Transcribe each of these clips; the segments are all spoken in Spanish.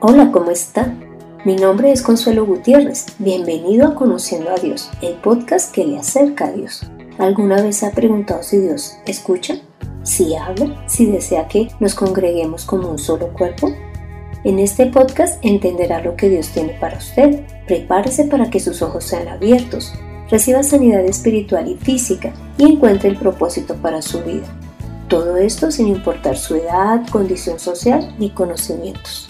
Hola, ¿cómo está? Mi nombre es Consuelo Gutiérrez. Bienvenido a Conociendo a Dios, el podcast que le acerca a Dios. ¿Alguna vez ha preguntado si Dios escucha? ¿Si habla? ¿Si desea que nos congreguemos como un solo cuerpo? En este podcast entenderá lo que Dios tiene para usted. Prepárese para que sus ojos sean abiertos, reciba sanidad espiritual y física y encuentre el propósito para su vida. Todo esto sin importar su edad, condición social ni conocimientos.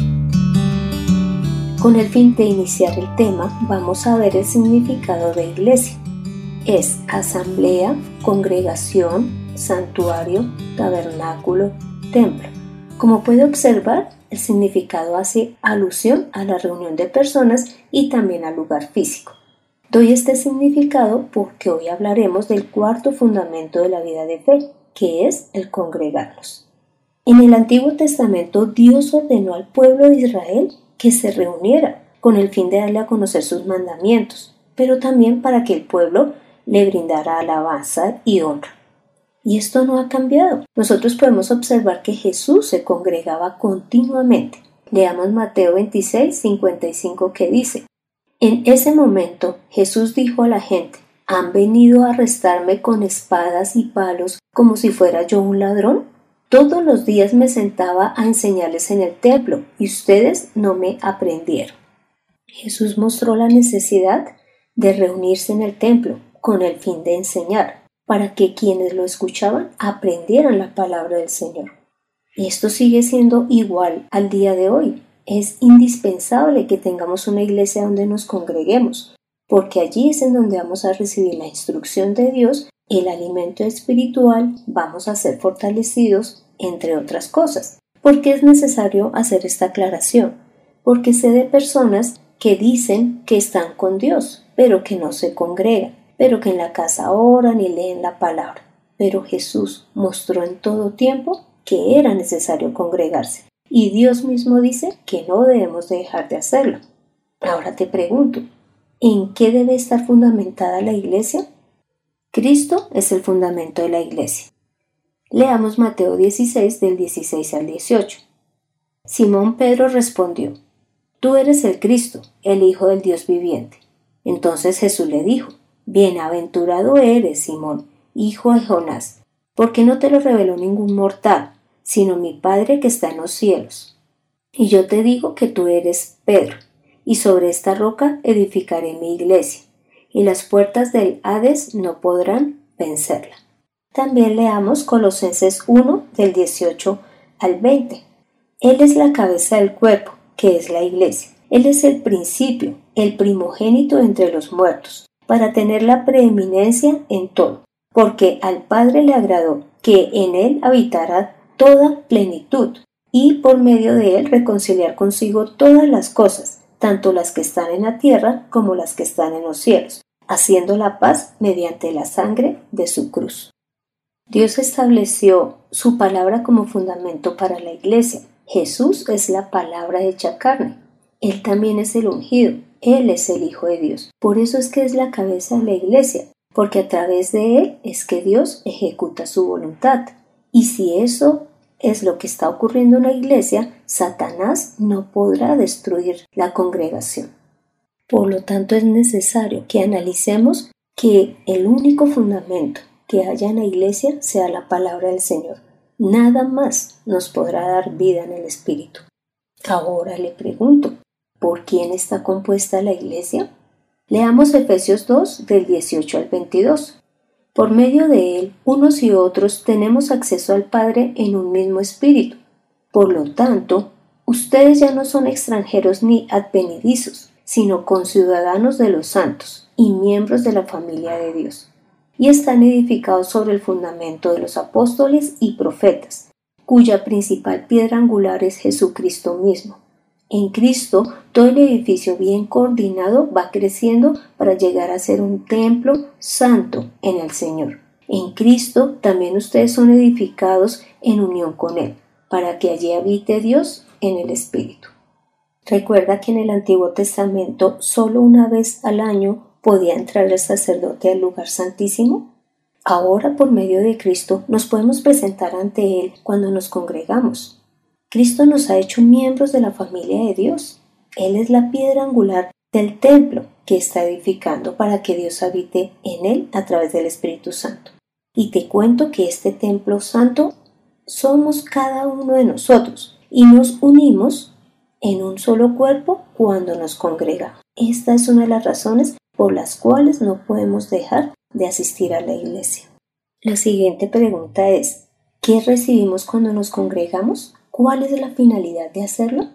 Con el fin de iniciar el tema, vamos a ver el significado de iglesia. Es asamblea, congregación, santuario, tabernáculo, templo. Como puede observar, el significado hace alusión a la reunión de personas y también al lugar físico. Doy este significado porque hoy hablaremos del cuarto fundamento de la vida de fe, que es el congregarnos. En el Antiguo Testamento Dios ordenó al pueblo de Israel que se reuniera con el fin de darle a conocer sus mandamientos, pero también para que el pueblo le brindara alabanza y honra. Y esto no ha cambiado. Nosotros podemos observar que Jesús se congregaba continuamente. Leamos Mateo 26, 55 que dice, En ese momento Jesús dijo a la gente, ¿han venido a arrestarme con espadas y palos como si fuera yo un ladrón? Todos los días me sentaba a enseñarles en el templo y ustedes no me aprendieron. Jesús mostró la necesidad de reunirse en el templo con el fin de enseñar, para que quienes lo escuchaban aprendieran la palabra del Señor. Esto sigue siendo igual al día de hoy. Es indispensable que tengamos una iglesia donde nos congreguemos, porque allí es en donde vamos a recibir la instrucción de Dios el alimento espiritual, vamos a ser fortalecidos, entre otras cosas. ¿Por qué es necesario hacer esta aclaración? Porque sé de personas que dicen que están con Dios, pero que no se congregan, pero que en la casa oran y leen la palabra. Pero Jesús mostró en todo tiempo que era necesario congregarse. Y Dios mismo dice que no debemos dejar de hacerlo. Ahora te pregunto, ¿en qué debe estar fundamentada la iglesia? Cristo es el fundamento de la iglesia. Leamos Mateo 16 del 16 al 18. Simón Pedro respondió, Tú eres el Cristo, el Hijo del Dios viviente. Entonces Jesús le dijo, Bienaventurado eres, Simón, hijo de Jonás, porque no te lo reveló ningún mortal, sino mi Padre que está en los cielos. Y yo te digo que tú eres Pedro, y sobre esta roca edificaré mi iglesia y las puertas del Hades no podrán vencerla. También leamos Colosenses 1 del 18 al 20. Él es la cabeza del cuerpo, que es la iglesia. Él es el principio, el primogénito entre los muertos, para tener la preeminencia en todo, porque al Padre le agradó que en él habitara toda plenitud, y por medio de él reconciliar consigo todas las cosas, tanto las que están en la tierra como las que están en los cielos, haciendo la paz mediante la sangre de su cruz. Dios estableció su palabra como fundamento para la iglesia. Jesús es la palabra hecha carne. Él también es el ungido. Él es el Hijo de Dios. Por eso es que es la cabeza de la iglesia, porque a través de Él es que Dios ejecuta su voluntad. Y si eso es lo que está ocurriendo en la iglesia, Satanás no podrá destruir la congregación. Por lo tanto, es necesario que analicemos que el único fundamento que haya en la iglesia sea la palabra del Señor. Nada más nos podrá dar vida en el Espíritu. Ahora le pregunto, ¿por quién está compuesta la iglesia? Leamos Efesios 2 del 18 al 22. Por medio de él, unos y otros tenemos acceso al Padre en un mismo espíritu. Por lo tanto, ustedes ya no son extranjeros ni advenidizos, sino conciudadanos de los santos y miembros de la familia de Dios, y están edificados sobre el fundamento de los apóstoles y profetas, cuya principal piedra angular es Jesucristo mismo en Cristo, todo el edificio bien coordinado va creciendo para llegar a ser un templo santo en el Señor. En Cristo también ustedes son edificados en unión con Él, para que allí habite Dios en el Espíritu. Recuerda que en el Antiguo Testamento solo una vez al año podía entrar el sacerdote al lugar santísimo. Ahora por medio de Cristo nos podemos presentar ante Él cuando nos congregamos. Cristo nos ha hecho miembros de la familia de Dios. Él es la piedra angular del templo que está edificando para que Dios habite en él a través del Espíritu Santo. Y te cuento que este templo santo somos cada uno de nosotros y nos unimos en un solo cuerpo cuando nos congregamos. Esta es una de las razones por las cuales no podemos dejar de asistir a la iglesia. La siguiente pregunta es, ¿qué recibimos cuando nos congregamos? ¿Cuál es la finalidad de hacerlo?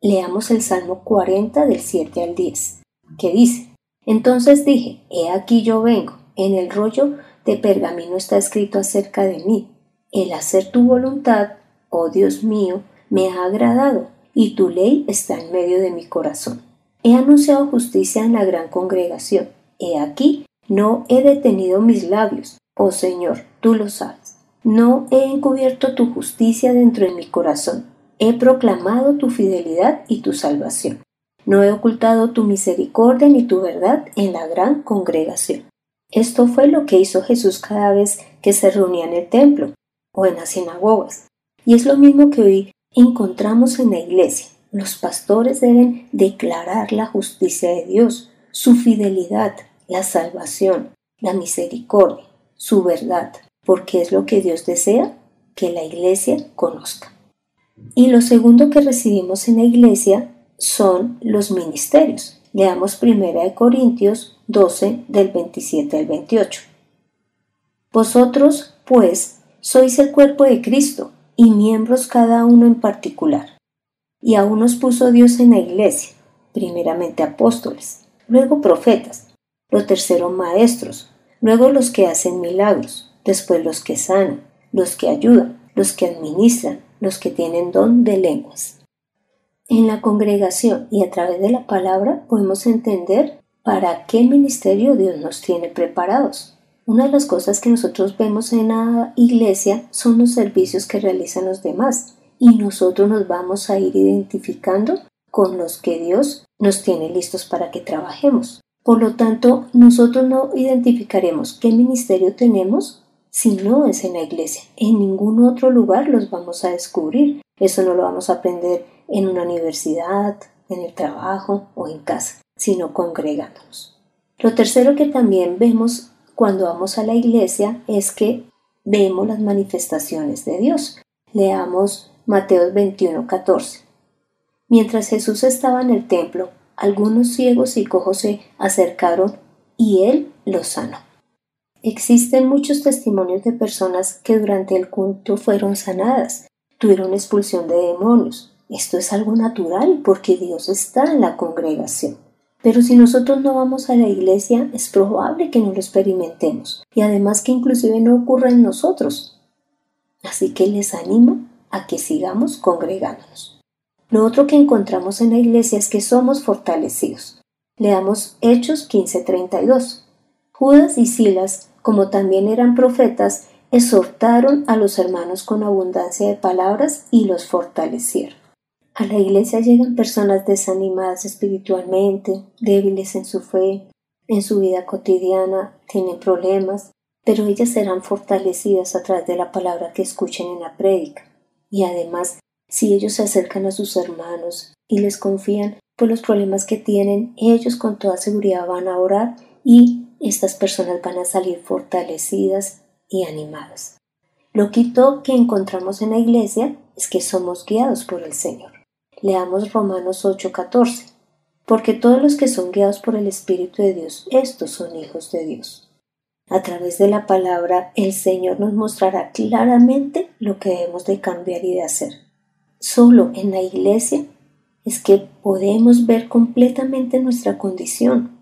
Leamos el Salmo 40 del 7 al 10, que dice, Entonces dije, he aquí yo vengo, en el rollo de pergamino está escrito acerca de mí, el hacer tu voluntad, oh Dios mío, me ha agradado, y tu ley está en medio de mi corazón. He anunciado justicia en la gran congregación, he aquí, no he detenido mis labios, oh Señor, tú lo sabes. No he encubierto tu justicia dentro de mi corazón. He proclamado tu fidelidad y tu salvación. No he ocultado tu misericordia ni tu verdad en la gran congregación. Esto fue lo que hizo Jesús cada vez que se reunía en el templo o en las sinagogas. Y es lo mismo que hoy encontramos en la iglesia. Los pastores deben declarar la justicia de Dios, su fidelidad, la salvación, la misericordia, su verdad, porque es lo que Dios desea que la iglesia conozca. Y lo segundo que recibimos en la iglesia son los ministerios. Leamos 1 Corintios 12 del 27 al 28. Vosotros, pues, sois el cuerpo de Cristo y miembros cada uno en particular. Y a unos puso Dios en la iglesia, primeramente apóstoles, luego profetas, lo tercero maestros, luego los que hacen milagros, después los que sanan, los que ayudan, los que administran, los que tienen don de lenguas. En la congregación y a través de la palabra podemos entender para qué ministerio Dios nos tiene preparados. Una de las cosas que nosotros vemos en la iglesia son los servicios que realizan los demás y nosotros nos vamos a ir identificando con los que Dios nos tiene listos para que trabajemos. Por lo tanto, nosotros no identificaremos qué ministerio tenemos si no es en la iglesia. En ningún otro lugar los vamos a descubrir. Eso no lo vamos a aprender en una universidad, en el trabajo o en casa, sino congregándonos. Lo tercero que también vemos cuando vamos a la iglesia es que vemos las manifestaciones de Dios. Leamos Mateo 21, 14. Mientras Jesús estaba en el templo, algunos ciegos y cojos se acercaron y él los sanó. Existen muchos testimonios de personas que durante el culto fueron sanadas, tuvieron expulsión de demonios. Esto es algo natural porque Dios está en la congregación. Pero si nosotros no vamos a la iglesia, es probable que no lo experimentemos y además que inclusive no ocurra en nosotros. Así que les animo a que sigamos congregándonos. Lo otro que encontramos en la iglesia es que somos fortalecidos. Leamos Hechos 15:32. Judas y Silas, como también eran profetas, exhortaron a los hermanos con abundancia de palabras y los fortalecieron. A la iglesia llegan personas desanimadas espiritualmente, débiles en su fe, en su vida cotidiana, tienen problemas, pero ellas serán fortalecidas a través de la palabra que escuchen en la prédica. Y además, si ellos se acercan a sus hermanos y les confían por los problemas que tienen, ellos con toda seguridad van a orar y estas personas van a salir fortalecidas y animadas. Lo quito que encontramos en la iglesia es que somos guiados por el Señor. Leamos Romanos 8:14. Porque todos los que son guiados por el Espíritu de Dios, estos son hijos de Dios. A través de la palabra, el Señor nos mostrará claramente lo que debemos de cambiar y de hacer. Solo en la iglesia es que podemos ver completamente nuestra condición,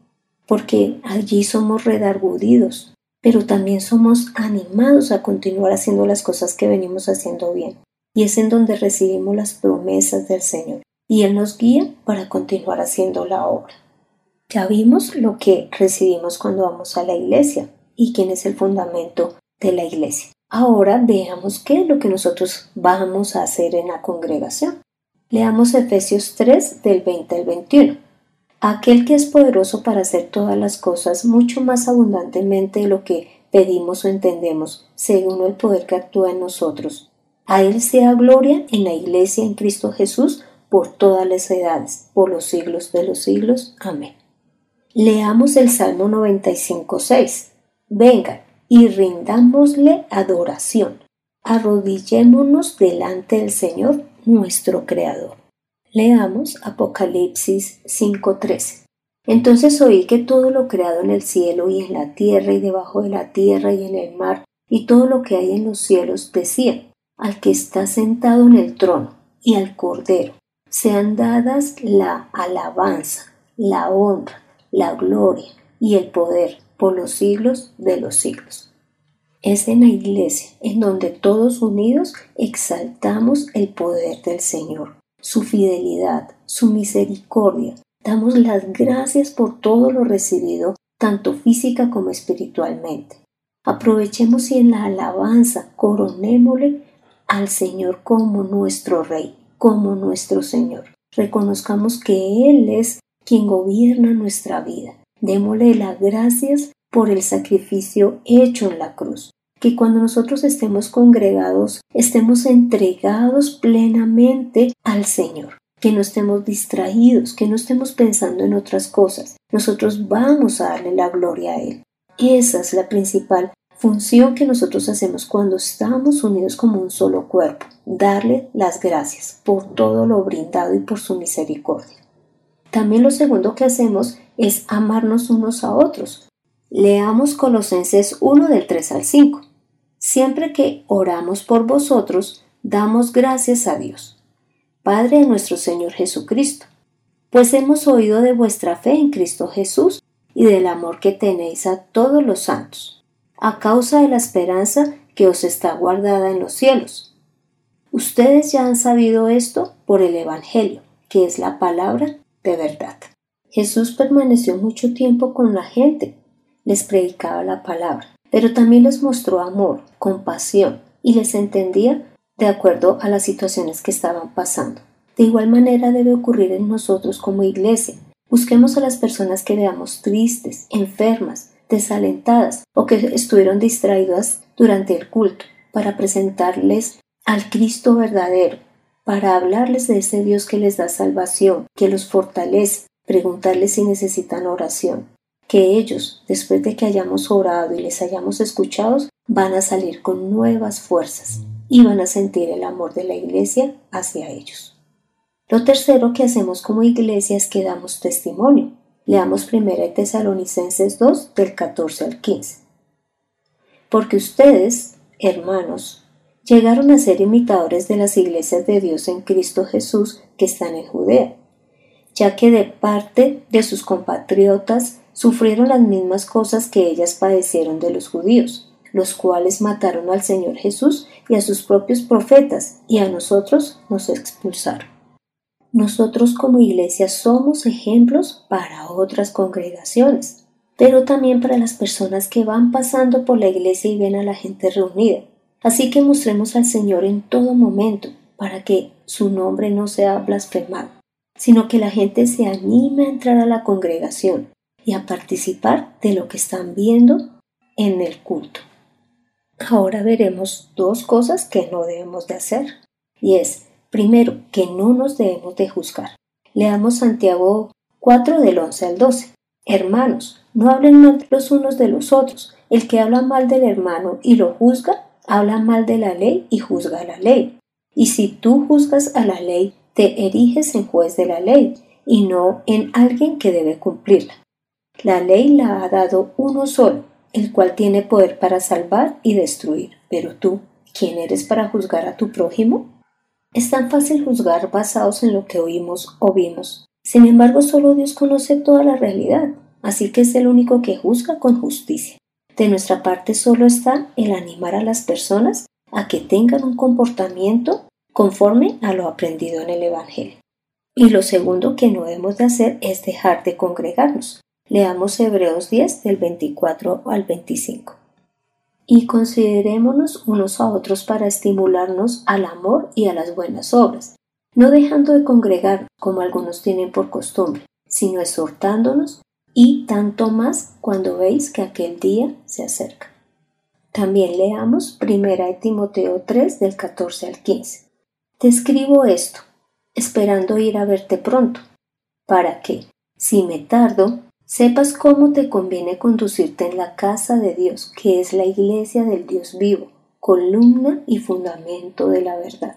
porque allí somos redargudidos, pero también somos animados a continuar haciendo las cosas que venimos haciendo bien. Y es en donde recibimos las promesas del Señor. Y Él nos guía para continuar haciendo la obra. Ya vimos lo que recibimos cuando vamos a la iglesia y quién es el fundamento de la iglesia. Ahora veamos qué es lo que nosotros vamos a hacer en la congregación. Leamos Efesios 3 del 20 al 21 aquel que es poderoso para hacer todas las cosas mucho más abundantemente de lo que pedimos o entendemos, según el poder que actúa en nosotros. A Él sea gloria en la Iglesia en Cristo Jesús por todas las edades, por los siglos de los siglos. Amén. Leamos el Salmo 95.6. Vengan y rindámosle adoración. Arrodillémonos delante del Señor, nuestro Creador. Leamos Apocalipsis 5.13. Entonces oí que todo lo creado en el cielo y en la tierra y debajo de la tierra y en el mar y todo lo que hay en los cielos decía, al que está sentado en el trono y al Cordero, sean dadas la alabanza, la honra, la gloria y el poder por los siglos de los siglos. Es en la iglesia en donde todos unidos exaltamos el poder del Señor, su fidelidad, su misericordia. Damos las gracias por todo lo recibido, tanto física como espiritualmente. Aprovechemos y en la alabanza coronémosle al Señor como nuestro Rey, como nuestro Señor. Reconozcamos que Él es quien gobierna nuestra vida. Démosle las gracias por el sacrificio hecho en la cruz. Que cuando nosotros estemos congregados, estemos entregados plenamente al Señor. Que no estemos distraídos, que no estemos pensando en otras cosas. Nosotros vamos a darle la gloria a Él. Esa es la principal función que nosotros hacemos cuando estamos unidos como un solo cuerpo, darle las gracias por todo lo brindado y por su misericordia. También lo segundo que hacemos es amarnos unos a otros. Leamos Colosenses 1 del 3 al 5. Siempre que oramos por vosotros, damos gracias a Dios, Padre de nuestro Señor Jesucristo, pues hemos oído de vuestra fe en Cristo Jesús y del amor que tenéis a todos los santos a causa de la esperanza que os está guardada en los cielos. Ustedes ya han sabido esto por el Evangelio, que es la palabra de verdad. Jesús permaneció mucho tiempo con la gente, les predicaba la palabra, pero también les mostró amor, compasión y les entendía de acuerdo a las situaciones que estaban pasando. De igual manera debe ocurrir en nosotros como iglesia. Busquemos a las personas que veamos tristes, enfermas, desalentadas o que estuvieron distraídas durante el culto, para presentarles al Cristo verdadero, para hablarles de ese Dios que les da salvación, que los fortalece, preguntarles si necesitan oración, que ellos, después de que hayamos orado y les hayamos escuchado, van a salir con nuevas fuerzas y van a sentir el amor de la iglesia hacia ellos. Lo tercero que hacemos como iglesia es que damos testimonio. Leamos 1 Tesalonicenses 2 del 14 al 15. Porque ustedes, hermanos, llegaron a ser imitadores de las iglesias de Dios en Cristo Jesús que están en Judea, ya que de parte de sus compatriotas sufrieron las mismas cosas que ellas padecieron de los judíos, los cuales mataron al Señor Jesús y a sus propios profetas, y a nosotros nos expulsaron. Nosotros como iglesia somos ejemplos para otras congregaciones, pero también para las personas que van pasando por la iglesia y ven a la gente reunida. Así que mostremos al Señor en todo momento para que su nombre no sea blasfemado, sino que la gente se anime a entrar a la congregación y a participar de lo que están viendo en el culto. Ahora veremos dos cosas que no debemos de hacer, y es Primero, que no nos debemos de juzgar. Leamos Santiago 4 del 11 al 12. Hermanos, no hablen mal los unos de los otros. El que habla mal del hermano y lo juzga, habla mal de la ley y juzga la ley. Y si tú juzgas a la ley, te eriges en juez de la ley y no en alguien que debe cumplirla. La ley la ha dado uno solo, el cual tiene poder para salvar y destruir. Pero tú, ¿quién eres para juzgar a tu prójimo? Es tan fácil juzgar basados en lo que oímos o vimos. Sin embargo, solo Dios conoce toda la realidad, así que es el único que juzga con justicia. De nuestra parte solo está el animar a las personas a que tengan un comportamiento conforme a lo aprendido en el Evangelio. Y lo segundo que no debemos de hacer es dejar de congregarnos. Leamos Hebreos 10 del 24 al 25 y considerémonos unos a otros para estimularnos al amor y a las buenas obras, no dejando de congregar como algunos tienen por costumbre, sino exhortándonos y tanto más cuando veis que aquel día se acerca. También leamos 1 Timoteo 3 del 14 al 15. Te escribo esto, esperando ir a verte pronto, para que, si me tardo, sepas cómo te conviene conducirte en la casa de Dios, que es la iglesia del Dios vivo, columna y fundamento de la verdad.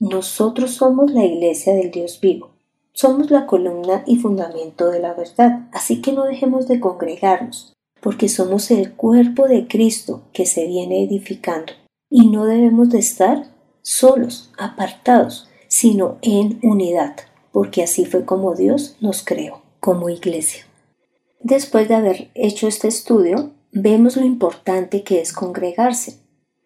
Nosotros somos la iglesia del Dios vivo, somos la columna y fundamento de la verdad, así que no dejemos de congregarnos, porque somos el cuerpo de Cristo que se viene edificando, y no debemos de estar solos, apartados, sino en unidad, porque así fue como Dios nos creó como iglesia. Después de haber hecho este estudio, vemos lo importante que es congregarse,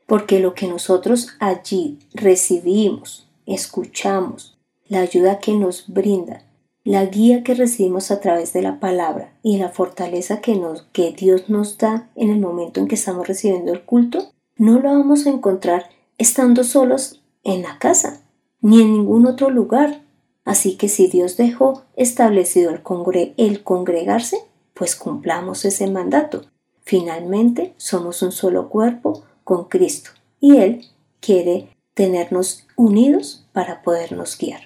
porque lo que nosotros allí recibimos, escuchamos, la ayuda que nos brinda, la guía que recibimos a través de la palabra y la fortaleza que, que Dios nos da en el momento en que estamos recibiendo el culto, no lo vamos a encontrar estando solos en la casa, ni en ningún otro lugar, Así que si Dios dejó establecido el, el congregarse, pues cumplamos ese mandato. Finalmente somos un solo cuerpo con Cristo y Él quiere tenernos unidos para podernos guiar.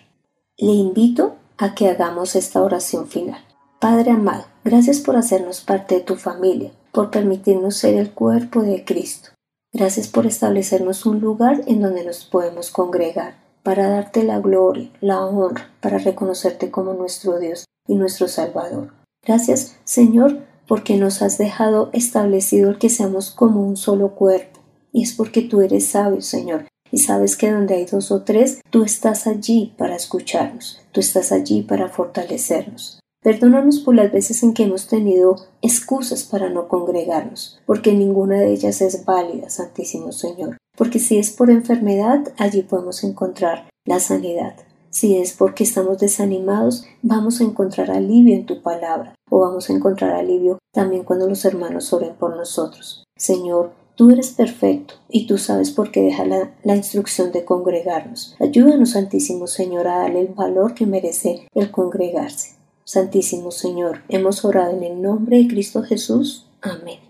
Le invito a que hagamos esta oración final. Padre amado, gracias por hacernos parte de tu familia, por permitirnos ser el cuerpo de Cristo. Gracias por establecernos un lugar en donde nos podemos congregar para darte la gloria, la honra, para reconocerte como nuestro Dios y nuestro Salvador. Gracias, Señor, porque nos has dejado establecido el que seamos como un solo cuerpo. Y es porque tú eres sabio, Señor, y sabes que donde hay dos o tres, tú estás allí para escucharnos, tú estás allí para fortalecernos. Perdónanos por las veces en que hemos tenido excusas para no congregarnos, porque ninguna de ellas es válida, Santísimo Señor porque si es por enfermedad, allí podemos encontrar la sanidad. Si es porque estamos desanimados, vamos a encontrar alivio en tu palabra, o vamos a encontrar alivio también cuando los hermanos oren por nosotros. Señor, tú eres perfecto y tú sabes por qué deja la, instrucción de congregarnos. Ayúdanos, Santísimo Señor, a darle el valor que merece el congregarse. Santísimo Señor, hemos orado en el nombre de Cristo Jesús. Amén.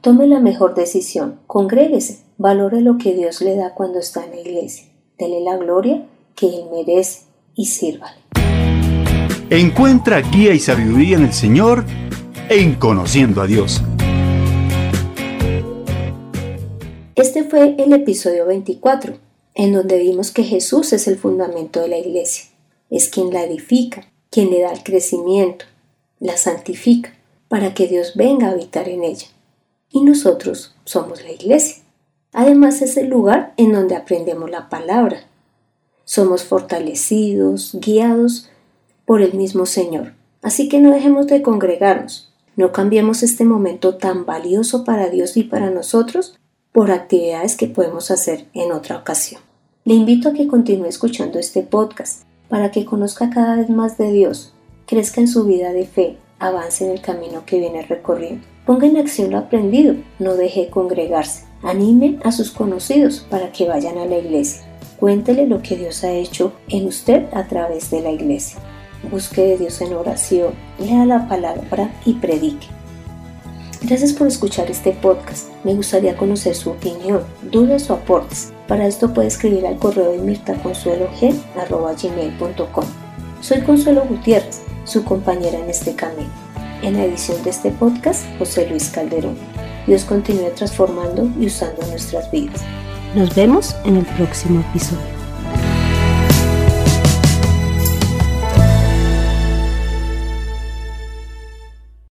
Tome la mejor decisión, congréguese, valore lo que Dios le da cuando está en la iglesia, dele la gloria que Él merece y sírvale. Encuentra guía y sabiduría en el Señor en Conociendo a Dios. Este fue el episodio 24, en donde vimos que Jesús es el fundamento de la iglesia, es quien la edifica, quien le da el crecimiento, la santifica, para que Dios venga a habitar en ella y nosotros somos la iglesia. Además es el lugar en donde aprendemos la palabra. Somos fortalecidos, guiados por el mismo Señor. Así que no dejemos de congregarnos. No cambiemos este momento tan valioso para Dios y para nosotros por actividades que podemos hacer en otra ocasión. Le invito a que continúe escuchando este podcast para que conozca cada vez más de Dios, crezca en su vida de fe, avance en el camino que viene recorriendo. Ponga en acción lo aprendido, no deje congregarse. Anime a sus conocidos para que vayan a la iglesia. Cuéntele lo que Dios ha hecho en usted a través de la iglesia. Busque de Dios en oración, lea la palabra y predique. Gracias por escuchar este podcast. Me gustaría conocer su opinión, dudas o aportes. Para esto puede escribir al correo de mirtaconsuelog.com. Soy Consuelo Gutiérrez, su compañera en este camino. En la edición de este podcast, José Luis Calderón. Dios continúe transformando y usando nuestras vidas. Nos vemos en el próximo episodio.